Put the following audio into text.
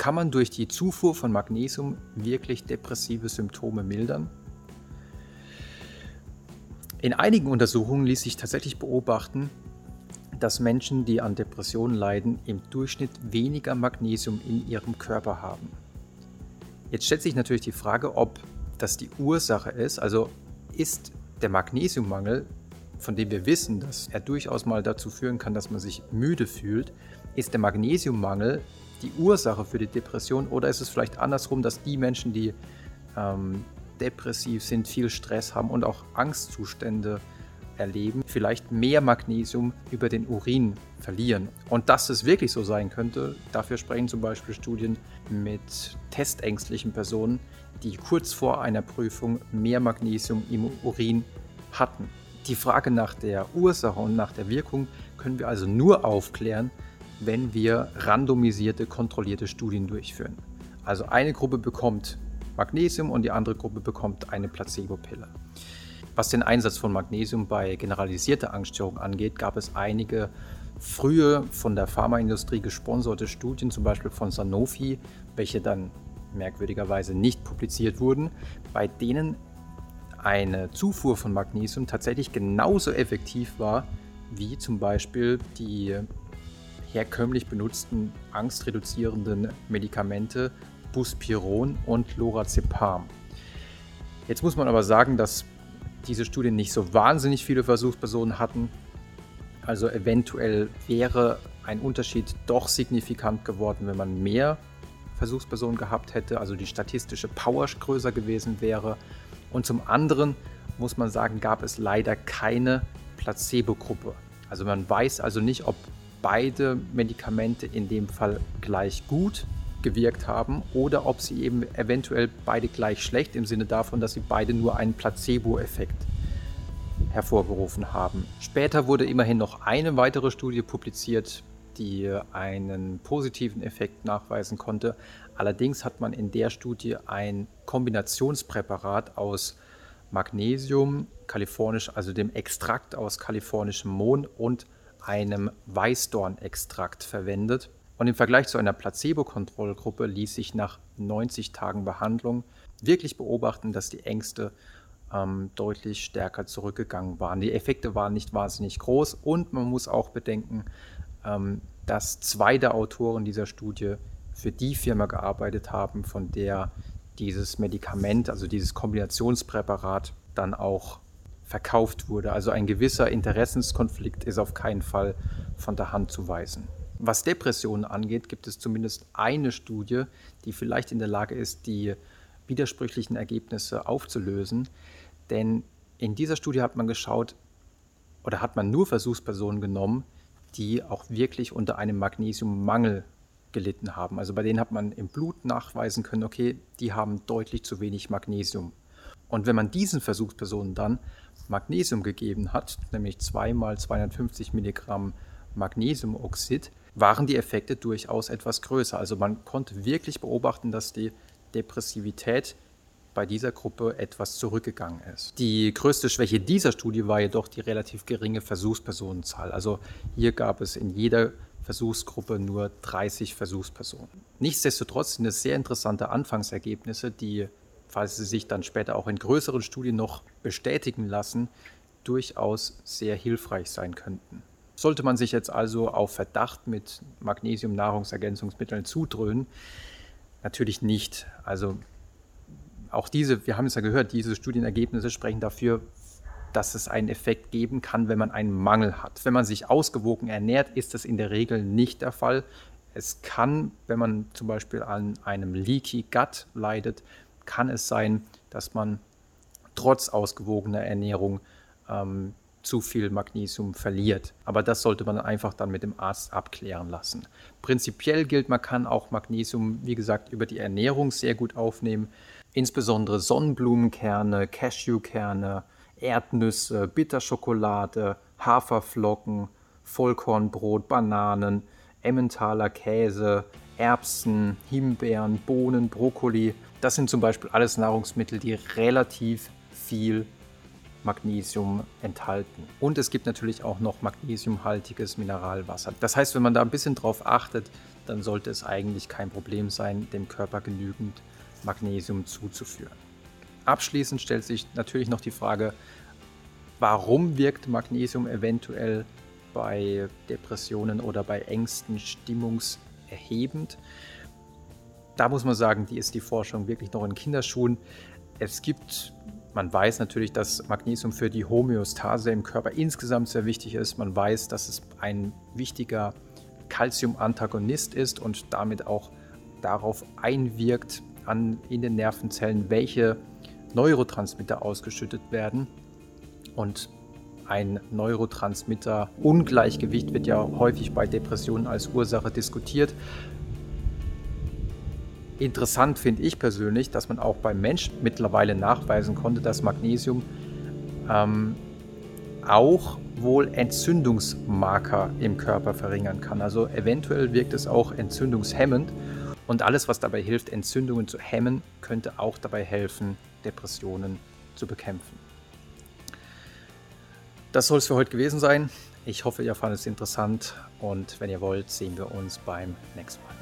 Kann man durch die Zufuhr von Magnesium wirklich depressive Symptome mildern? In einigen Untersuchungen ließ sich tatsächlich beobachten, dass Menschen, die an Depressionen leiden, im Durchschnitt weniger Magnesium in ihrem Körper haben. Jetzt stellt sich natürlich die Frage, ob das die Ursache ist. Also ist der Magnesiummangel, von dem wir wissen, dass er durchaus mal dazu führen kann, dass man sich müde fühlt, ist der Magnesiummangel die Ursache für die Depression oder ist es vielleicht andersrum, dass die Menschen, die ähm, depressiv sind, viel Stress haben und auch Angstzustände erleben, vielleicht mehr Magnesium über den Urin verlieren. Und dass es wirklich so sein könnte, dafür sprechen zum Beispiel Studien mit testängstlichen Personen, die kurz vor einer Prüfung mehr Magnesium im Urin hatten. Die Frage nach der Ursache und nach der Wirkung können wir also nur aufklären, wenn wir randomisierte, kontrollierte Studien durchführen. Also eine Gruppe bekommt Magnesium und die andere Gruppe bekommt eine Placebo-Pille. Was den Einsatz von Magnesium bei generalisierter Angststörung angeht, gab es einige frühe von der Pharmaindustrie gesponserte Studien, zum Beispiel von Sanofi, welche dann merkwürdigerweise nicht publiziert wurden, bei denen eine Zufuhr von Magnesium tatsächlich genauso effektiv war wie zum Beispiel die herkömmlich benutzten angstreduzierenden Medikamente Buspiron und Lorazepam. Jetzt muss man aber sagen, dass diese Studien nicht so wahnsinnig viele Versuchspersonen hatten. Also eventuell wäre ein Unterschied doch signifikant geworden, wenn man mehr Versuchspersonen gehabt hätte, also die statistische Power größer gewesen wäre. Und zum anderen muss man sagen, gab es leider keine Placebo-Gruppe. Also man weiß also nicht, ob beide Medikamente in dem Fall gleich gut gewirkt haben oder ob sie eben eventuell beide gleich schlecht im Sinne davon, dass sie beide nur einen Placebo-Effekt hervorgerufen haben. Später wurde immerhin noch eine weitere Studie publiziert, die einen positiven Effekt nachweisen konnte. Allerdings hat man in der Studie ein Kombinationspräparat aus Magnesium, kalifornisch, also dem Extrakt aus kalifornischem Mohn und einem Weißdornextrakt verwendet. Und im Vergleich zu einer Placebo-Kontrollgruppe ließ sich nach 90 Tagen Behandlung wirklich beobachten, dass die Ängste ähm, deutlich stärker zurückgegangen waren. Die Effekte waren nicht wahnsinnig groß und man muss auch bedenken, ähm, dass zwei der Autoren dieser Studie für die Firma gearbeitet haben, von der dieses Medikament, also dieses Kombinationspräparat, dann auch verkauft wurde. Also ein gewisser Interessenskonflikt ist auf keinen Fall von der Hand zu weisen. Was Depressionen angeht, gibt es zumindest eine Studie, die vielleicht in der Lage ist, die widersprüchlichen Ergebnisse aufzulösen. Denn in dieser Studie hat man geschaut oder hat man nur Versuchspersonen genommen, die auch wirklich unter einem Magnesiummangel gelitten haben. Also bei denen hat man im Blut nachweisen können, okay, die haben deutlich zu wenig Magnesium. Und wenn man diesen Versuchspersonen dann Magnesium gegeben hat, nämlich zweimal 250 Milligramm Magnesiumoxid, waren die Effekte durchaus etwas größer. Also man konnte wirklich beobachten, dass die Depressivität bei dieser Gruppe etwas zurückgegangen ist. Die größte Schwäche dieser Studie war jedoch die relativ geringe Versuchspersonenzahl. Also hier gab es in jeder Versuchsgruppe nur 30 Versuchspersonen. Nichtsdestotrotz sind es sehr interessante Anfangsergebnisse, die, falls sie sich dann später auch in größeren Studien noch bestätigen lassen, durchaus sehr hilfreich sein könnten. Sollte man sich jetzt also auf Verdacht mit Magnesium-Nahrungsergänzungsmitteln zudröhnen? Natürlich nicht. Also auch diese, wir haben es ja gehört, diese Studienergebnisse sprechen dafür, dass es einen Effekt geben kann, wenn man einen Mangel hat. Wenn man sich ausgewogen ernährt, ist das in der Regel nicht der Fall. Es kann, wenn man zum Beispiel an einem Leaky Gut leidet, kann es sein, dass man trotz ausgewogener Ernährung ähm, zu viel Magnesium verliert. Aber das sollte man einfach dann mit dem Arzt abklären lassen. Prinzipiell gilt, man kann auch Magnesium, wie gesagt, über die Ernährung sehr gut aufnehmen. Insbesondere Sonnenblumenkerne, Cashewkerne, Erdnüsse, Bitterschokolade, Haferflocken, Vollkornbrot, Bananen, Emmentaler Käse, Erbsen, Himbeeren, Bohnen, Brokkoli. Das sind zum Beispiel alles Nahrungsmittel, die relativ viel Magnesium enthalten. Und es gibt natürlich auch noch magnesiumhaltiges Mineralwasser. Das heißt, wenn man da ein bisschen drauf achtet, dann sollte es eigentlich kein Problem sein, dem Körper genügend Magnesium zuzuführen. Abschließend stellt sich natürlich noch die Frage, warum wirkt Magnesium eventuell bei Depressionen oder bei Ängsten stimmungserhebend? Da muss man sagen, die ist die Forschung wirklich noch in Kinderschuhen. Es gibt, man weiß natürlich, dass Magnesium für die Homöostase im Körper insgesamt sehr wichtig ist. Man weiß, dass es ein wichtiger Calcium-Antagonist ist und damit auch darauf einwirkt, an, in den Nervenzellen, welche Neurotransmitter ausgeschüttet werden. Und ein Neurotransmitter-Ungleichgewicht wird ja häufig bei Depressionen als Ursache diskutiert. Interessant finde ich persönlich, dass man auch beim Mensch mittlerweile nachweisen konnte, dass Magnesium ähm, auch wohl Entzündungsmarker im Körper verringern kann. Also eventuell wirkt es auch entzündungshemmend und alles, was dabei hilft, Entzündungen zu hemmen, könnte auch dabei helfen, Depressionen zu bekämpfen. Das soll es für heute gewesen sein. Ich hoffe, ihr fandet es interessant und wenn ihr wollt, sehen wir uns beim nächsten Mal.